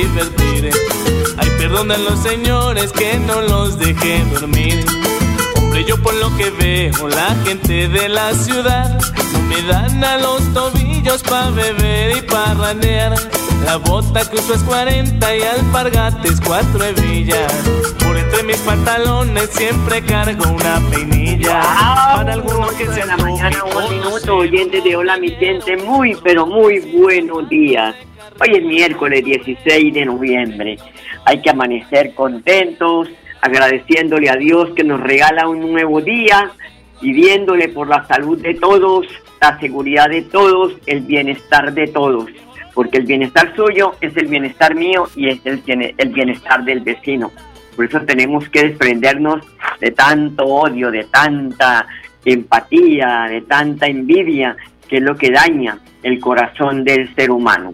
Vine a divertir. Ay, perdonan los señores que no los dejé dormir. Hombre, yo por lo que veo, la gente de la ciudad no me dan a los tobillos pa' beber y pa' ranear. La bota que uso es 40 y alpargates cuatro hebillas. Por entre mis pantalones siempre cargo una peinilla. Para algunos que se la mañana, un minuto, oyentes de Hola mi gente, muy, pero muy buenos días. Hoy es miércoles 16 de noviembre. Hay que amanecer contentos, agradeciéndole a Dios que nos regala un nuevo día, pidiéndole por la salud de todos, la seguridad de todos, el bienestar de todos. Porque el bienestar suyo es el bienestar mío y es el, el bienestar del vecino. Por eso tenemos que desprendernos de tanto odio, de tanta empatía, de tanta envidia, que es lo que daña el corazón del ser humano.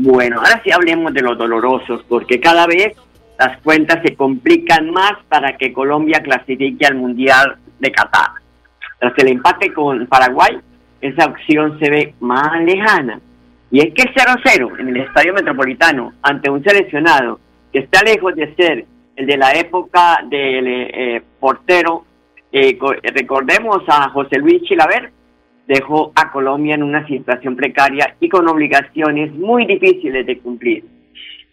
Bueno, ahora sí hablemos de los dolorosos, porque cada vez las cuentas se complican más para que Colombia clasifique al Mundial de Qatar. Tras el empate con Paraguay, esa opción se ve más lejana. Y es que el 0-0 en el Estadio Metropolitano ante un seleccionado que está lejos de ser el de la época del eh, portero, eh, co- recordemos a José Luis Chilaver, dejó a Colombia en una situación precaria y con obligaciones muy difíciles de cumplir.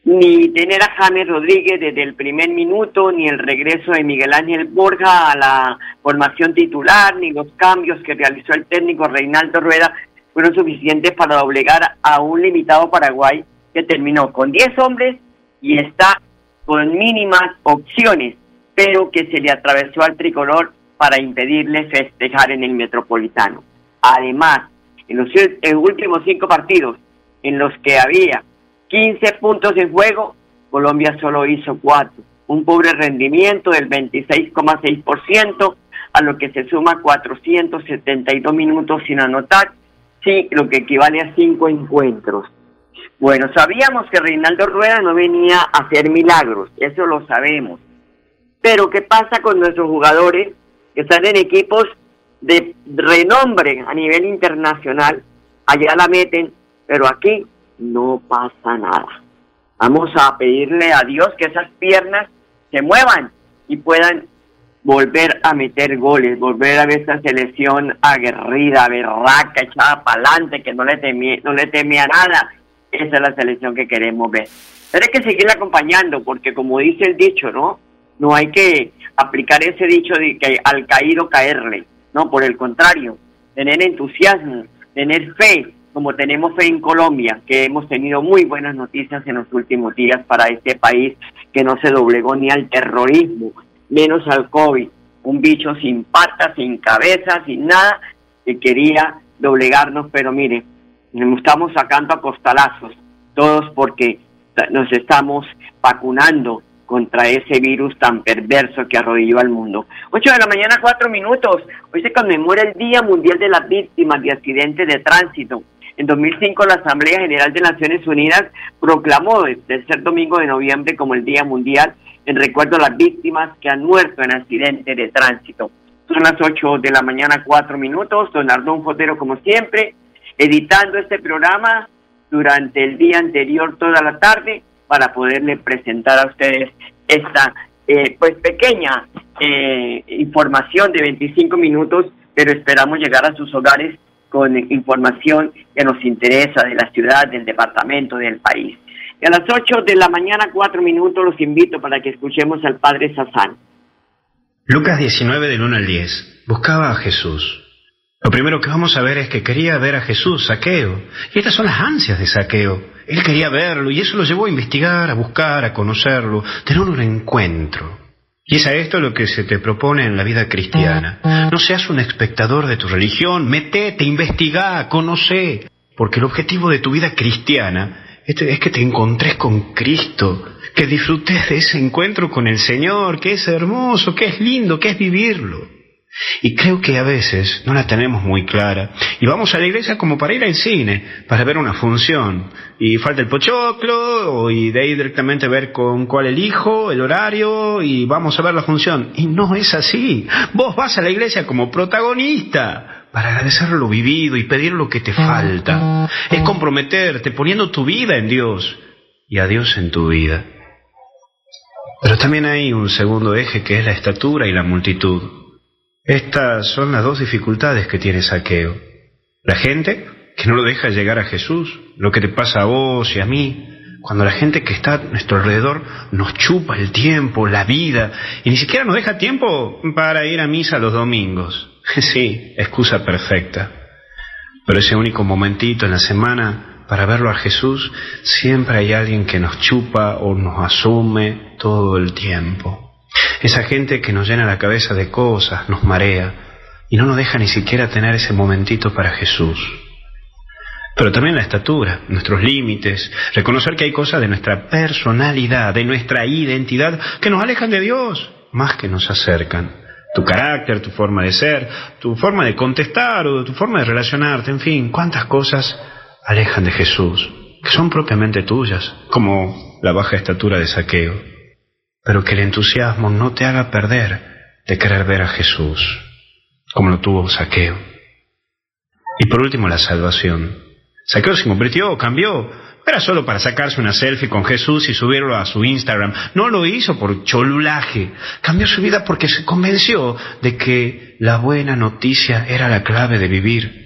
Ni tener a James Rodríguez desde el primer minuto, ni el regreso de Miguel Ángel Borja a la formación titular, ni los cambios que realizó el técnico Reinaldo Rueda fueron suficientes para doblegar a un limitado Paraguay que terminó con 10 hombres y está con mínimas opciones, pero que se le atravesó al tricolor para impedirle festejar en el Metropolitano. Además, en los últimos cinco partidos en los que había 15 puntos en juego, Colombia solo hizo cuatro. Un pobre rendimiento del 26,6%, a lo que se suma 472 minutos sin anotar, sí, lo que equivale a cinco encuentros. Bueno, sabíamos que Reinaldo Rueda no venía a hacer milagros, eso lo sabemos. Pero ¿qué pasa con nuestros jugadores que están en equipos de renombre a nivel internacional? Allá la meten, pero aquí no pasa nada. Vamos a pedirle a Dios que esas piernas se muevan y puedan volver a meter goles, volver a ver esta selección aguerrida, berraca, echada para adelante, que no le, temía, no le teme nada. Esa es la selección que queremos ver. Pero hay que seguirla acompañando, porque como dice el dicho, ¿no? No hay que aplicar ese dicho de que al caído caerle, no, por el contrario, tener entusiasmo, tener fe, como tenemos fe en Colombia, que hemos tenido muy buenas noticias en los últimos días para este país que no se doblegó ni al terrorismo, menos al COVID, un bicho sin patas, sin cabeza, sin nada, que quería doblegarnos, pero mire, nos estamos sacando a costalazos, todos porque nos estamos vacunando contra ese virus tan perverso que arrodilló al mundo. 8 de la mañana, 4 minutos. Hoy se conmemora el Día Mundial de las Víctimas de Accidentes de Tránsito. En 2005 la Asamblea General de Naciones Unidas proclamó el tercer domingo de noviembre como el Día Mundial en recuerdo a las víctimas que han muerto en accidentes de tránsito. Son las 8 de la mañana, 4 minutos. Don Ardón Fotero, como siempre. editando este programa durante el día anterior toda la tarde para poderle presentar a ustedes esta eh, pues pequeña eh, información de 25 minutos, pero esperamos llegar a sus hogares con información que nos interesa de la ciudad, del departamento, del país. Y a las 8 de la mañana, 4 minutos, los invito para que escuchemos al Padre Sazán. Lucas 19 del 1 al 10. Buscaba a Jesús. Lo primero que vamos a ver es que quería ver a Jesús, saqueo. Y estas son las ansias de saqueo. Él quería verlo y eso lo llevó a investigar, a buscar, a conocerlo, tener un encuentro. Y es a esto lo que se te propone en la vida cristiana. No seas un espectador de tu religión, metete, investiga, conoce. Porque el objetivo de tu vida cristiana es que te encontres con Cristo, que disfrutes de ese encuentro con el Señor, que es hermoso, que es lindo, que es vivirlo. Y creo que a veces no la tenemos muy clara. Y vamos a la iglesia como para ir al cine, para ver una función. Y falta el pochoclo, y de ahí directamente ver con cuál elijo, el horario, y vamos a ver la función. Y no es así. Vos vas a la iglesia como protagonista, para agradecer lo vivido y pedir lo que te falta. Es comprometerte poniendo tu vida en Dios y a Dios en tu vida. Pero también hay un segundo eje que es la estatura y la multitud. Estas son las dos dificultades que tiene Saqueo. La gente que no lo deja llegar a Jesús, lo que te pasa a vos y a mí, cuando la gente que está a nuestro alrededor nos chupa el tiempo, la vida, y ni siquiera nos deja tiempo para ir a misa los domingos. Sí, excusa perfecta. Pero ese único momentito en la semana para verlo a Jesús, siempre hay alguien que nos chupa o nos asume todo el tiempo. Esa gente que nos llena la cabeza de cosas, nos marea y no nos deja ni siquiera tener ese momentito para Jesús. Pero también la estatura, nuestros límites, reconocer que hay cosas de nuestra personalidad, de nuestra identidad, que nos alejan de Dios más que nos acercan. Tu carácter, tu forma de ser, tu forma de contestar o tu forma de relacionarte, en fin, cuántas cosas alejan de Jesús, que son propiamente tuyas, como la baja estatura de saqueo pero que el entusiasmo no te haga perder de querer ver a Jesús, como lo tuvo Saqueo. Y por último, la salvación. Saqueo se convirtió, cambió. era solo para sacarse una selfie con Jesús y subirlo a su Instagram. No lo hizo por cholulaje. Cambió su vida porque se convenció de que la buena noticia era la clave de vivir.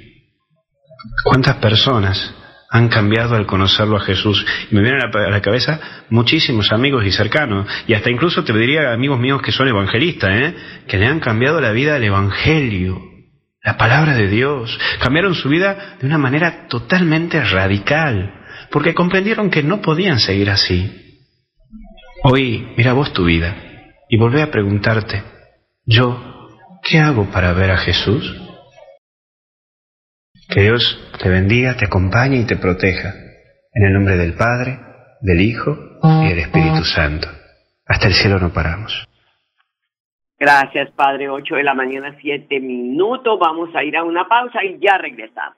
¿Cuántas personas han cambiado al conocerlo a Jesús. Y me vienen a la, cabeza muchísimos amigos y cercanos, y hasta incluso te diría amigos míos que son evangelistas, ¿eh? que le han cambiado la vida al Evangelio, la palabra de Dios. Cambiaron su vida de una manera totalmente radical, porque comprendieron que no podían seguir así. Hoy, mira vos tu vida y volvé a preguntarte, yo, ¿qué hago para ver a Jesús? Que Dios te bendiga, te acompañe y te proteja. En el nombre del Padre, del Hijo y del Espíritu Santo. Hasta el cielo no paramos. Gracias, Padre. 8 de la mañana, 7 minutos. Vamos a ir a una pausa y ya regresamos.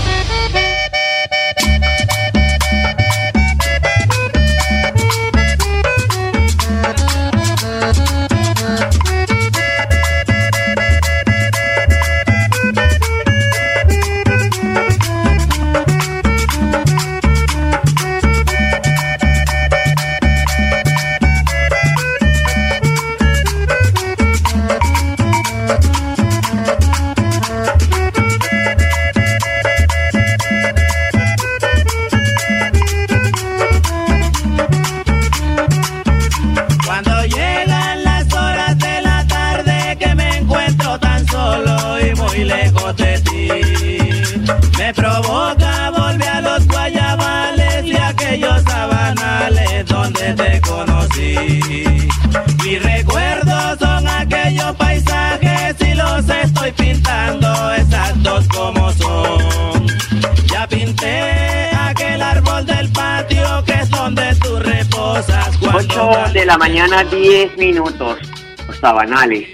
De la mañana, 10 minutos. Los sabanales.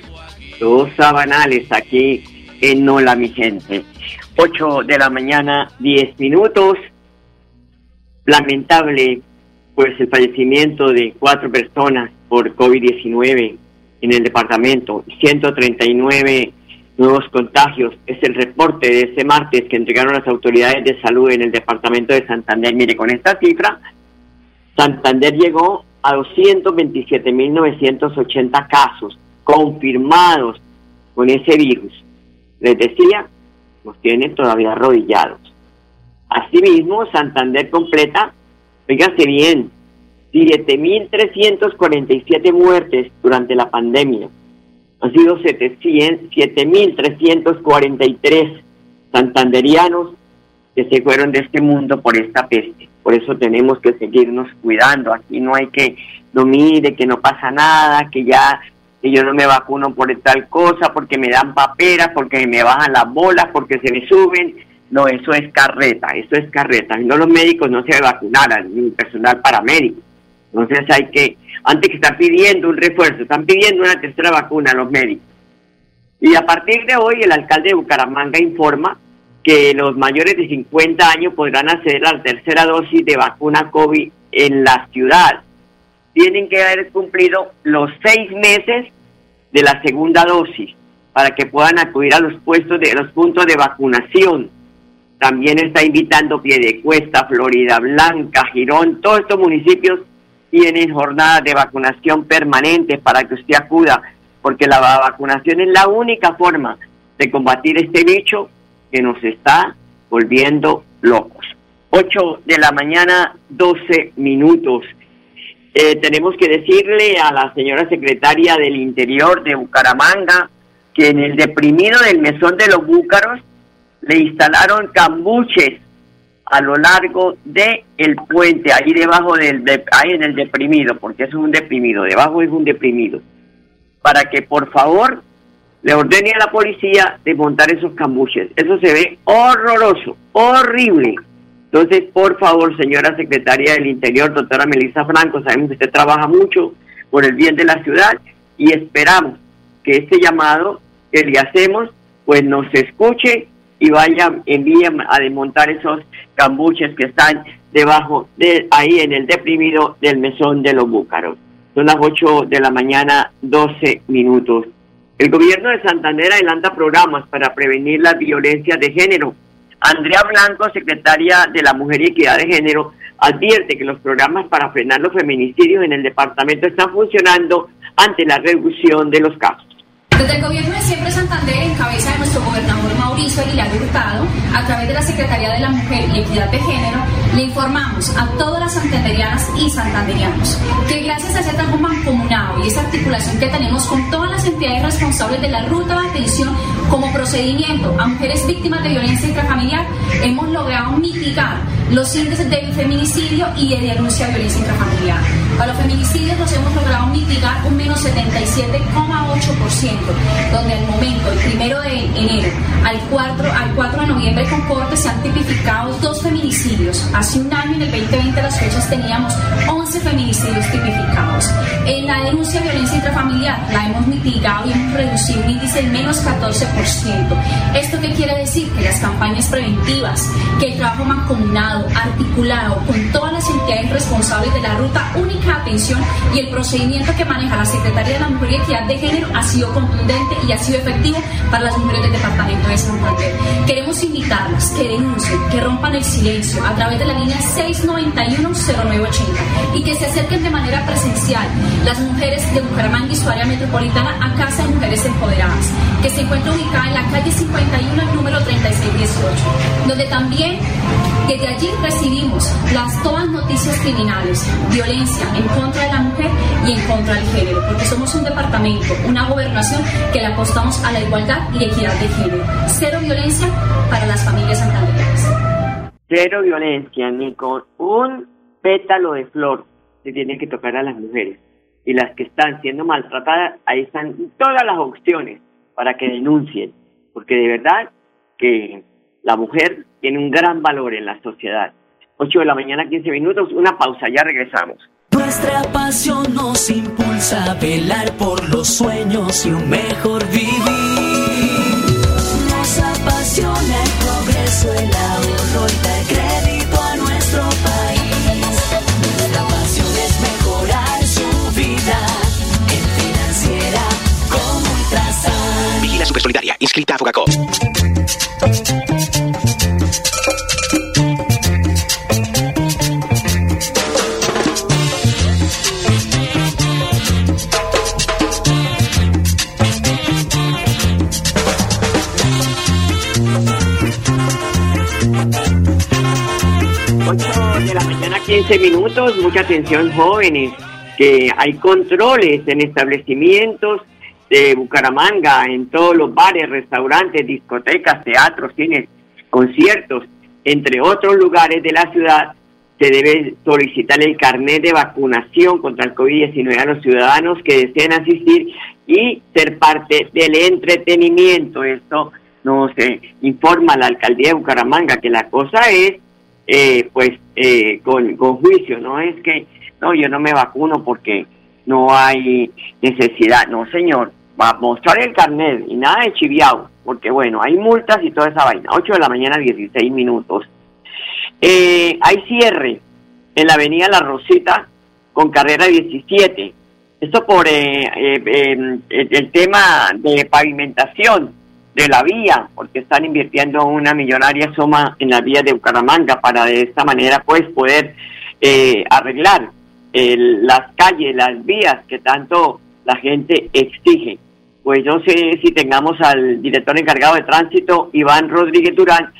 Los sabanales aquí en Nola, mi gente. 8 de la mañana, 10 minutos. Lamentable, pues el fallecimiento de cuatro personas por COVID-19 en el departamento. 139 nuevos contagios. Es el reporte de ese martes que entregaron las autoridades de salud en el departamento de Santander. Mire, con esta cifra, Santander llegó a 227.980 casos confirmados con ese virus. Les decía, nos tienen todavía arrodillados. Asimismo, Santander completa, fíjense bien, 7.347 muertes durante la pandemia. Han sido 7.343 santanderianos que se fueron de este mundo por esta peste. Por eso tenemos que seguirnos cuidando. Aquí no hay que, no mire, que no pasa nada, que ya que yo no me vacuno por tal cosa, porque me dan paperas, porque me bajan las bolas, porque se me suben. No, eso es carreta, eso es carreta. No los médicos no se vacunaran, ni personal paramédico. Entonces hay que, antes que están pidiendo un refuerzo, están pidiendo una tercera vacuna a los médicos. Y a partir de hoy el alcalde de Bucaramanga informa que los mayores de 50 años podrán acceder a la tercera dosis de vacuna COVID en la ciudad. Tienen que haber cumplido los seis meses de la segunda dosis para que puedan acudir a los puestos de los puntos de vacunación. También está invitando Piedecuesta, Florida Blanca, Girón, todos estos municipios tienen jornadas de vacunación permanentes para que usted acuda, porque la vacunación es la única forma de combatir este bicho que nos está volviendo locos. 8 de la mañana, 12 minutos. Eh, tenemos que decirle a la señora secretaria del Interior de Bucaramanga que en el deprimido del mesón de los búcaros le instalaron cambuches a lo largo de el puente, ahí debajo del, ahí en el deprimido, porque eso es un deprimido, debajo es un deprimido, para que por favor le ordene a la policía desmontar esos cambuches. Eso se ve horroroso, horrible. Entonces, por favor, señora secretaria del Interior, doctora Melissa Franco, sabemos que usted trabaja mucho por el bien de la ciudad y esperamos que este llamado que le hacemos, pues nos escuche y vaya, envíen a desmontar esos cambuches que están debajo de ahí en el deprimido del mesón de los búcaros. Son las 8 de la mañana, 12 minutos. El gobierno de Santander adelanta programas para prevenir la violencia de género. Andrea Blanco, secretaria de la Mujer y Equidad de Género, advierte que los programas para frenar los feminicidios en el departamento están funcionando ante la reducción de los casos. Desde el gobierno de Siempre Santander, en cabeza de nuestro gobernador Mauricio Aguilar Hurtado, a través de la Secretaría de la Mujer y Equidad de Género, le informamos a todas las santanderianas y santanderianos que gracias a ese trabajo mancomunado y esa articulación que tenemos con todas las entidades responsables de la ruta de atención como procedimiento a mujeres víctimas de violencia intrafamiliar, hemos logrado mitigar los índices de feminicidio y de denuncia de violencia intrafamiliar. Para los feminicidios los hemos logrado mitigar un menos 77,8%, donde al momento, el primero de enero al 4, al 4 de noviembre con corte se han tipificado dos feminicidios. Hace un año, en el 2020, las fechas teníamos 11 feminicidios tipificados. En la denuncia de violencia intrafamiliar la hemos mitigado y hemos reducido un índice del menos 14%. ¿Esto qué quiere decir? Que las campañas preventivas, que el trabajo mancomunado, articulado con todas las entidades responsables de la ruta única de atención y el procedimiento que maneja la Secretaría de la Mujer y Equidad de Género ha sido contundente y ha sido efectivo para las mujeres del departamento de Santander. Queremos invitarlas que denuncien, que rompan el silencio a través de la línea 691-0980 y que se acerquen de manera presencial las mujeres de Bucaramanga y su área metropolitana a Casa de Mujeres Empoderadas, que se encuentra ubicada en la calle 51, el número 3618, donde también desde allí recibimos las todas noticias criminales, violencia en contra de la mujer y en contra del género, porque somos un departamento, una gobernación que le apostamos a la igualdad y equidad de género. Cero violencia para las familias santanderianas. cero violencia, ni con un pétalo de flor se tiene que tocar a las mujeres. Y las que están siendo maltratadas, ahí están todas las opciones para que denuncien, porque de verdad que la mujer tiene un gran valor en la sociedad. 8 de la mañana, 15 minutos, una pausa, ya regresamos. Nuestra pasión nos impulsa a velar por los sueños y un mejor vivir. Nos apasiona el progreso, el ahorro y dar Supersolidaria, inscrita a Fogacop. 15 minutos, mucha atención jóvenes, que hay controles en establecimientos de Bucaramanga, en todos los bares, restaurantes, discotecas, teatros, cines, conciertos, entre otros lugares de la ciudad, se debe solicitar el carnet de vacunación contra el COVID-19 a los ciudadanos que deseen asistir y ser parte del entretenimiento. Esto nos informa la alcaldía de Bucaramanga, que la cosa es eh, pues eh, con, con juicio, no es que, no, yo no me vacuno porque no hay necesidad, no señor, va a mostrar el carnet y nada de chiviao, porque bueno, hay multas y toda esa vaina, 8 de la mañana, 16 minutos. Eh, hay cierre en la avenida La Rosita con carrera 17, esto por eh, em, el tema de pavimentación de la vía, porque están invirtiendo una millonaria suma en la vía de Bucaramanga para de esta manera pues poder eh, arreglar las calles, las vías que tanto la gente exige. Pues yo sé si tengamos al director encargado de tránsito, Iván Rodríguez Durán,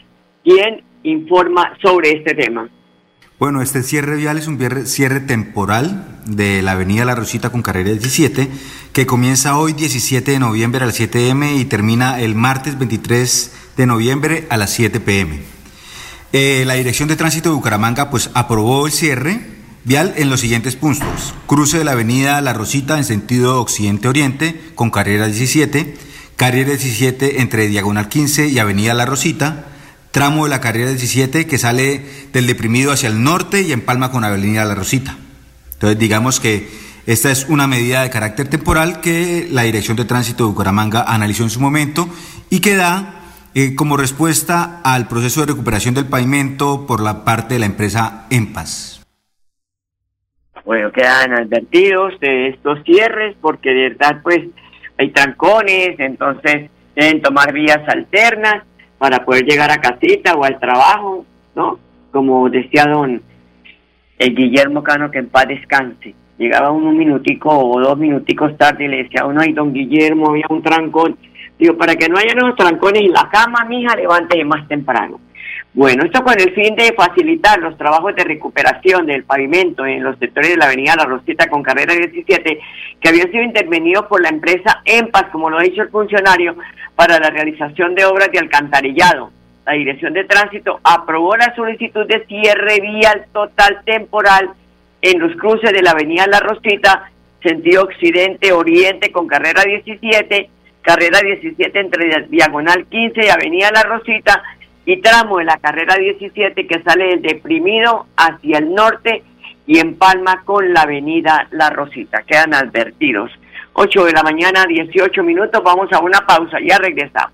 quien informa sobre este tema. Bueno, este cierre vial es un cierre temporal de la avenida La Rosita con carrera 17, que comienza hoy 17 de noviembre a las 7 m y termina el martes 23 de noviembre a las 7 pm. Eh, la Dirección de Tránsito de Bucaramanga pues aprobó el cierre vial en los siguientes puntos. Cruce de la avenida La Rosita en sentido occidente-oriente con carrera 17, carrera 17 entre Diagonal 15 y avenida La Rosita, tramo de la carrera 17 que sale del deprimido hacia el norte y empalma con Avenida La Rosita. Entonces digamos que esta es una medida de carácter temporal que la Dirección de Tránsito de Bucaramanga analizó en su momento y que da eh, como respuesta al proceso de recuperación del pavimento por la parte de la empresa EMPAS. Bueno, quedan advertidos de estos cierres porque de verdad pues hay trancones, entonces deben tomar vías alternas para poder llegar a casita o al trabajo, ¿no? Como decía don el Guillermo Cano, que en paz descanse. Llegaba uno un minutico o dos minuticos tarde y le decía uno, ay, don Guillermo, había un trancón. Digo, para que no haya unos trancones en la cama, mija, levántese más temprano. Bueno, esto con el fin de facilitar los trabajos de recuperación del pavimento en los sectores de la avenida La Rosita con carrera 17, que habían sido intervenidos por la empresa EMPAS, como lo ha dicho el funcionario, para la realización de obras de alcantarillado. La Dirección de Tránsito aprobó la solicitud de cierre vial total temporal en los cruces de la avenida La Rosita, sentido occidente-oriente con carrera 17, carrera 17 entre diagonal 15 y avenida La Rosita, y tramo de la carrera 17 que sale del deprimido hacia el norte y empalma con la avenida La Rosita. Quedan advertidos. 8 de la mañana, 18 minutos. Vamos a una pausa. Ya regresamos.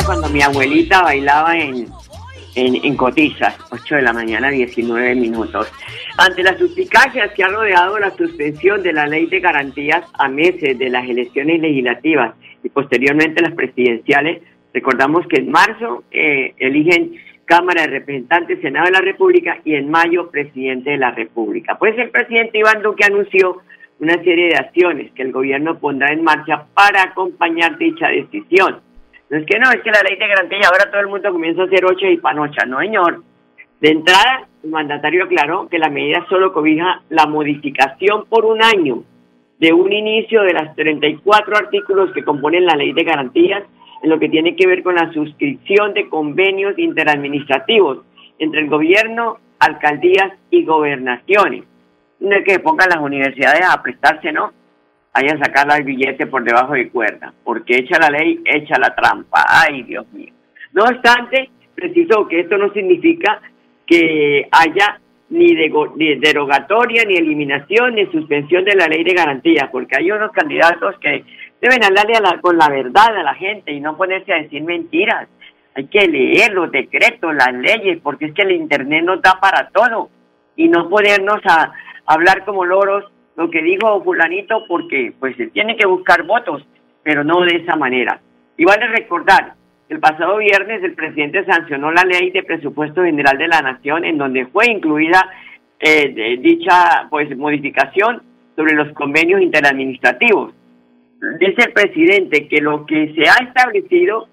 Era cuando mi abuelita bailaba en, en, en Cotizas, 8 de la mañana, 19 minutos. Ante las suspicacias que ha rodeado la suspensión de la ley de garantías a meses de las elecciones legislativas y posteriormente las presidenciales, recordamos que en marzo eh, eligen Cámara de Representantes, Senado de la República y en mayo presidente de la República. Pues el presidente Iván Duque anunció una serie de acciones que el gobierno pondrá en marcha para acompañar dicha decisión. Es que no, es que la ley de garantía ahora todo el mundo comienza a hacer ocho y panocha, no señor. De entrada, el mandatario aclaró que la medida solo cobija la modificación por un año de un inicio de las 34 artículos que componen la ley de garantías en lo que tiene que ver con la suscripción de convenios interadministrativos entre el gobierno, alcaldías y gobernaciones no es que pongan las universidades a prestarse, ¿no? Vayan a sacar el billete por debajo de cuerda, porque echa la ley, echa la trampa. Ay, Dios mío. No obstante, precisó que esto no significa que haya ni, derogatoria, ni eliminación, ni suspensión de la ley de garantía, porque hay unos candidatos que deben hablarle con la verdad a la gente y no ponerse a decir mentiras. Hay que leer los decretos, las leyes, porque es que el Internet nos da para todo y no ponernos a, hablar como loros lo que dijo fulanito porque pues se tiene que buscar votos, pero no de esa manera. Y vale recordar, el pasado viernes el presidente sancionó la ley de presupuesto general de la nación en donde fue incluida eh, dicha pues modificación sobre los convenios interadministrativos. Dice el presidente que lo que se ha establecido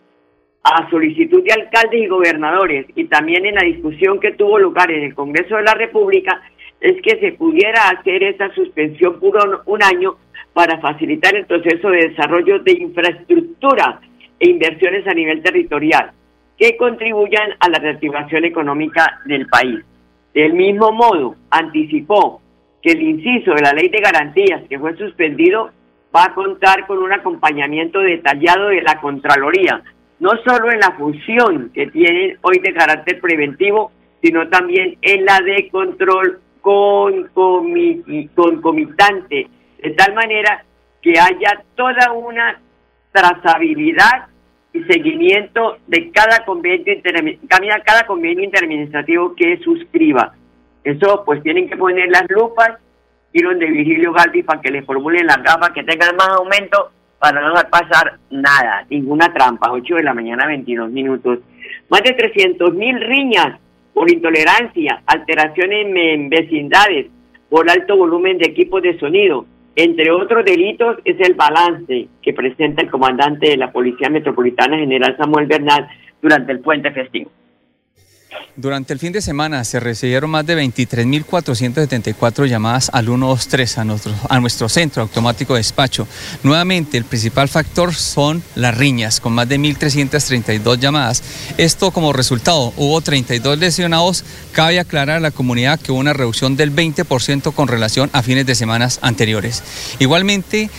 a solicitud de alcaldes y gobernadores y también en la discusión que tuvo lugar en el Congreso de la República es que se pudiera hacer esa suspensión por un, año para facilitar el proceso de desarrollo de infraestructura e inversiones a nivel territorial que contribuyan a la reactivación económica del país. Del mismo modo, anticipó que el inciso de la ley de garantías que fue suspendido va a contar con un acompañamiento detallado de la Contraloría, no solo en la función que tiene hoy de carácter preventivo, sino también en la de control con concomitante, de tal manera que haya toda una trazabilidad y seguimiento de cada convenio, cada convenio interadministrativo que suscriba. Eso pues tienen que poner las lupas, ir donde Virgilio Galdi para que le formulen las gafas, que tengan más aumento para no pasar nada, ninguna trampa, 8 de la mañana, 22 minutos. Más de 300 mil riñas por intolerancia, alteraciones en vecindades, por alto volumen de equipos de sonido. Entre otros delitos es el balance que presenta el comandante de la Policía Metropolitana, General Samuel Bernal, durante el puente festivo. Durante el fin de semana se recibieron más de 23.474 llamadas al 123 a nuestro, a nuestro centro automático de despacho. Nuevamente, el principal factor son las riñas, con más de 1.332 llamadas. Esto como resultado, hubo 32 lesionados. Cabe aclarar a la comunidad que hubo una reducción del 20% con relación a fines de semanas anteriores. Igualmente,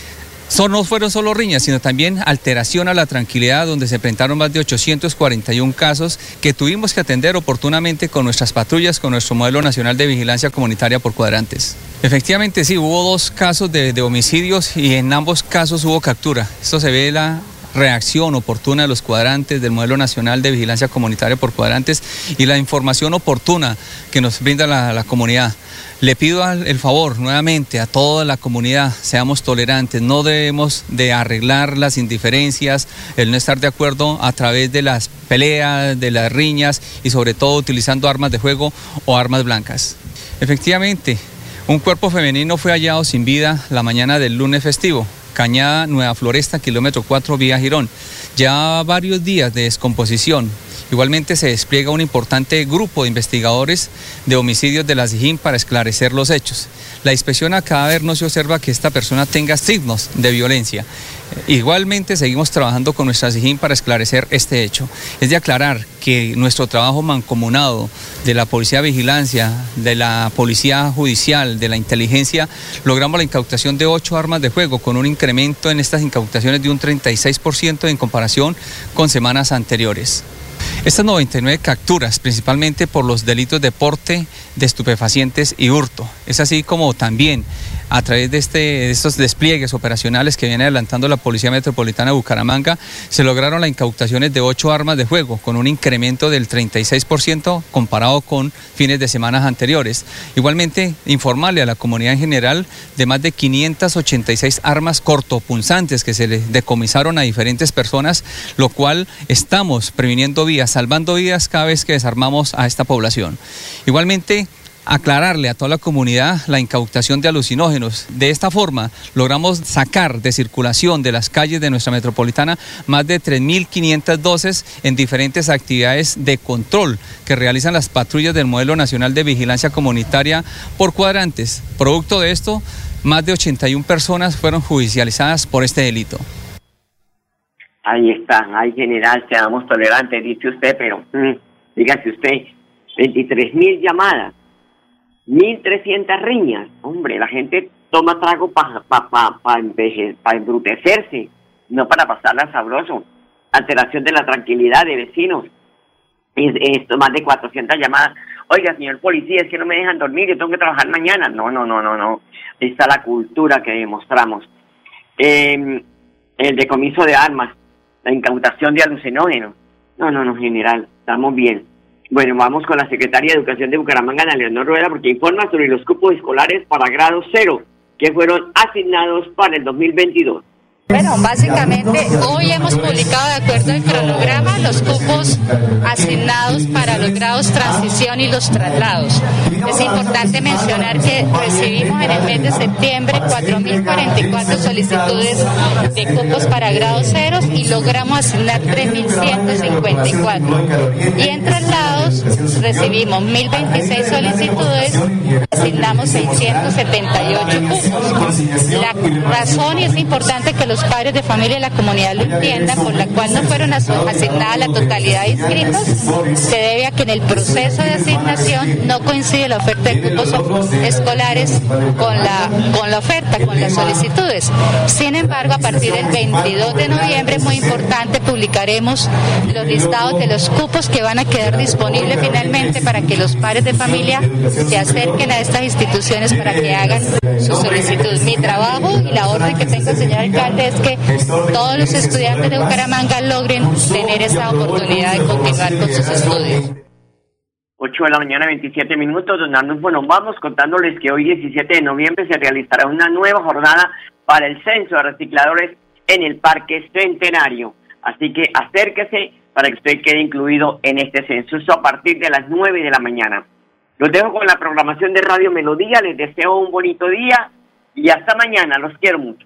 son, no fueron solo riñas, sino también alteración a la tranquilidad, donde se presentaron más de 841 casos que tuvimos que atender oportunamente con nuestras patrullas, con nuestro modelo nacional de vigilancia comunitaria por cuadrantes. Efectivamente, sí, hubo dos casos de, de homicidios y en ambos casos hubo captura. Esto se ve la reacción oportuna de los cuadrantes, del modelo nacional de vigilancia comunitaria por cuadrantes y la información oportuna que nos brinda la, comunidad. Le pido el favor nuevamente a toda la comunidad, seamos tolerantes, no debemos de arreglar las indiferencias, el no estar de acuerdo a través de las peleas, de las riñas y sobre todo utilizando armas de fuego o armas blancas. Efectivamente, un cuerpo femenino fue hallado sin vida la mañana del lunes festivo. Cañada Nueva Floresta, kilómetro 4, vía Girón. Ya varios días de descomposición. Igualmente se despliega un importante grupo de investigadores de homicidios de la SIJIN para esclarecer los hechos. La inspección a cadáver no se observa que esta persona tenga signos de violencia. Igualmente seguimos trabajando con nuestra SIGIN para esclarecer este hecho. Es de aclarar que nuestro trabajo mancomunado de la Policía de Vigilancia, de la Policía Judicial, de la Inteligencia, logramos la incautación de ocho armas de fuego con un incremento en estas incautaciones de un 36% en comparación con semanas anteriores. Estas 99 capturas, principalmente por los delitos de porte de estupefacientes y hurto. Es así como también a través de, este, estos despliegues operacionales que viene adelantando la Policía Metropolitana de Bucaramanga, se lograron las incautaciones de ocho armas de fuego, con un incremento del 36% comparado con fines de semanas anteriores. Igualmente, informarle a la comunidad en general de más de 586 armas cortopunzantes que se decomisaron a diferentes personas, lo cual estamos previniendo vías, salvando vidas cada vez que desarmamos a esta población. Igualmente, aclararle a toda la comunidad la incautación de alucinógenos. De esta forma logramos sacar de circulación de las calles de nuestra metropolitana más de 3.500 dosis en diferentes actividades de control que realizan las patrullas del Modelo Nacional de Vigilancia Comunitaria por cuadrantes. Producto de esto, más de 81 personas fueron judicializadas por este delito. Ahí está, ahí general, seamos tolerantes, dice usted, pero mm, dígase usted, 23 mil llamadas, 1.300 riñas. Hombre, la gente toma trago para pa, pa, pa, embrutecerse, no para pasarla sabroso. Alteración de la tranquilidad de vecinos. Esto, más de 400 llamadas. Oiga, señor policía, es que no me dejan dormir, yo tengo que trabajar mañana. No, no, no, no, no. Está la cultura que demostramos. Eh, el decomiso de armas, la incautación de alucinógenos. No, no, no, general, estamos bien. Bueno, vamos con la secretaria de Educación de Bucaramanga, Ana Leonor Rueda, porque informa sobre los cupos escolares para grado cero que fueron asignados para el 2022. Bueno, básicamente hoy hemos publicado de acuerdo al cronograma los cupos asignados para los grados transición y los traslados. Es importante mencionar que recibimos en el mes de septiembre 4.044 solicitudes de cupos para grados ceros y logramos asignar 3.154. Y en traslados recibimos 1.026 solicitudes, asignamos 678 cupos. La razón, y es importante que los los padres de familia y la comunidad lo entiendan, por la cual no fueron asignadas la totalidad de inscritos, se debe a que en el proceso de asignación no coincide la oferta de cupos escolares con la, con la oferta, con las solicitudes. Sin embargo, a partir del 22 de noviembre, muy importante, publicaremos los listados de los cupos que van a quedar disponibles finalmente para que los padres de familia se acerquen a estas instituciones para que hagan su solicitud. Mi trabajo y la orden que tengo, señor alcalde, es que todos los estudiantes de Bucaramanga logren tener esa oportunidad de continuar con sus estudios. 8 de la mañana, 27 minutos, don Arnulfo, nos vamos contándoles que hoy 17 de noviembre se realizará una nueva jornada para el censo de recicladores en el Parque Centenario. Así que acérquese para que usted quede incluido en este censo. a partir de las 9 de la mañana. Los dejo con la programación de Radio Melodía. Les deseo un bonito día y hasta mañana. Los quiero mucho.